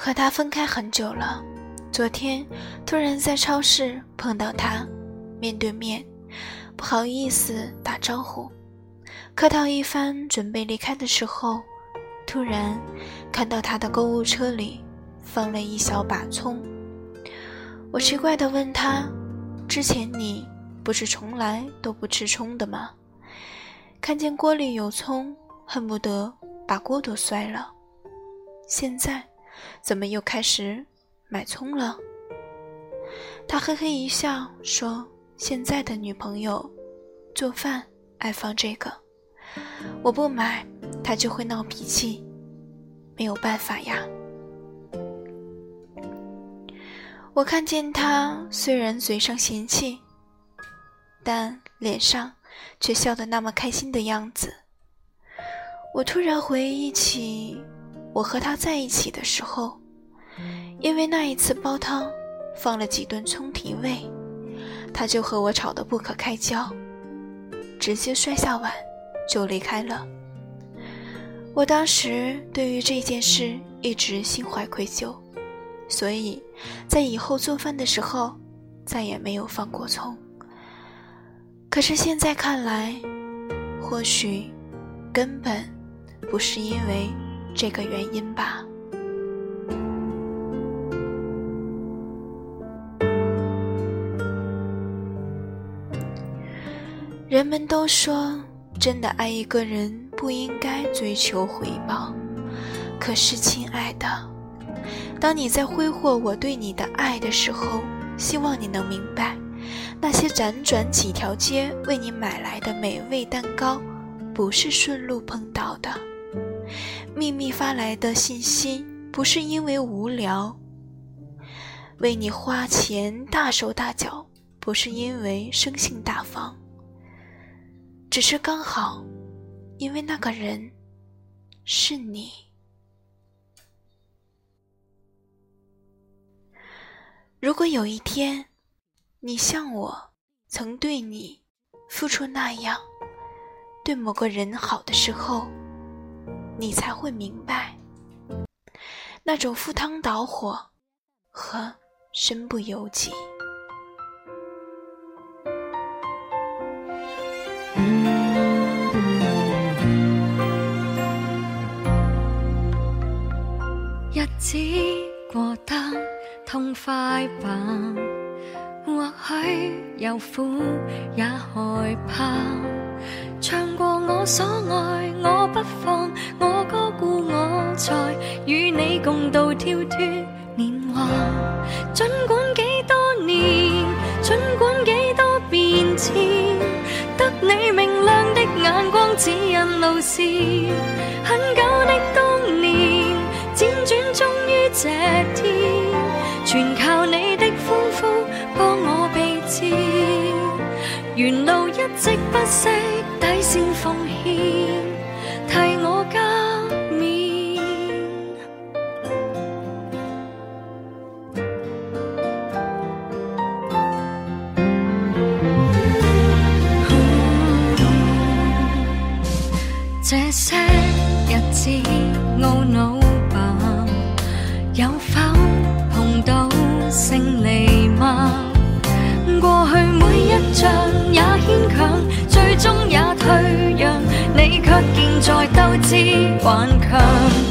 和他分开很久了，昨天突然在超市碰到他，面对面，不好意思打招呼，客套一番，准备离开的时候，突然看到他的购物车里放了一小把葱。我奇怪地问他：“之前你不是从来都不吃葱的吗？”看见锅里有葱，恨不得把锅都摔了。现在。怎么又开始买葱了？他嘿嘿一笑说：“现在的女朋友做饭爱放这个，我不买，她就会闹脾气，没有办法呀。”我看见他虽然嘴上嫌弃，但脸上却笑得那么开心的样子。我突然回忆起。我和他在一起的时候，因为那一次煲汤放了几顿葱提味，他就和我吵得不可开交，直接摔下碗就离开了。我当时对于这件事一直心怀愧疚，所以在以后做饭的时候再也没有放过葱。可是现在看来，或许根本不是因为。这个原因吧。人们都说，真的爱一个人不应该追求回报。可是，亲爱的，当你在挥霍我对你的爱的时候，希望你能明白，那些辗转几条街为你买来的美味蛋糕，不是顺路碰到的。秘密发来的信息，不是因为无聊；为你花钱大手大脚，不是因为生性大方，只是刚好，因为那个人是你。如果有一天，你像我曾对你付出那样，对某个人好的时候。你才会明白，那种赴汤蹈火和身不由己。日子过得痛快吧，或许有苦也害怕。唱过我所爱，我不放，共度跳脱年华。尽管几多年，尽管几多变迁，得你明亮的眼光指引路线。很久的当年，辗转终于这天，全靠你的欢呼帮我避箭。沿路一直不息。先奉献，替我懊恼吧，有否碰到胜利吗？过去每一仗也牵强，最终也退让，你。却健在斗志顽强。